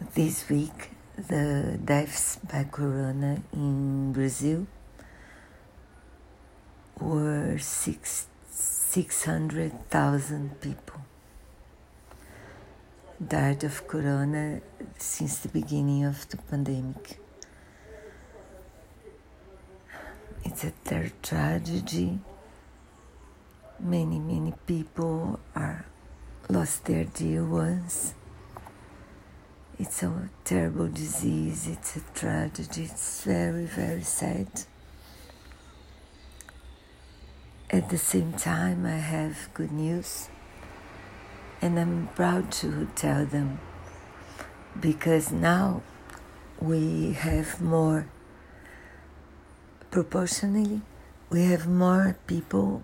This week, the deaths by corona in Brazil were six, 600,000 people died of corona since the beginning of the pandemic. It's a ter- tragedy. Many, many people are lost their dear ones. It's a terrible disease, it's a tragedy, it's very, very sad. At the same time, I have good news, and I'm proud to tell them because now we have more, proportionally, we have more people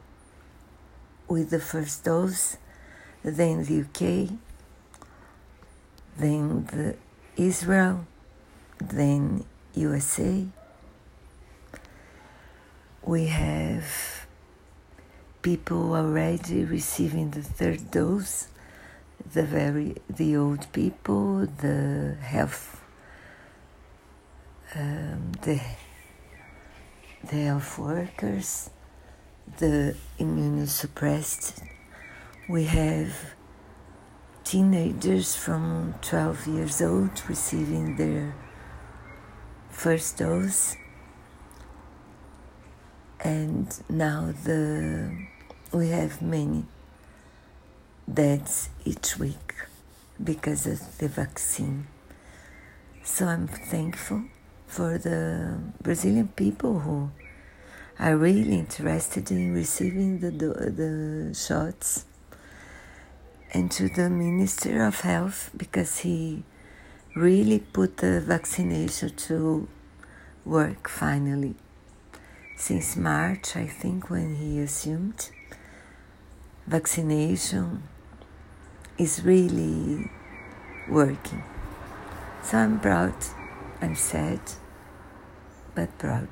with the first dose than the UK, than the Israel, then USA. We have people already receiving the third dose, the very the old people, the health, um, the the health workers, the immunosuppressed. We have teenagers from 12 years old receiving their first dose. And now the we have many deaths each week because of the vaccine. So i'm thankful for the brazilian people who are really interested in receiving the the shots and to the Minister of Health because he really put the vaccination to work finally. Since March, I think, when he assumed, vaccination is really working. So I'm proud, I'm sad, but proud.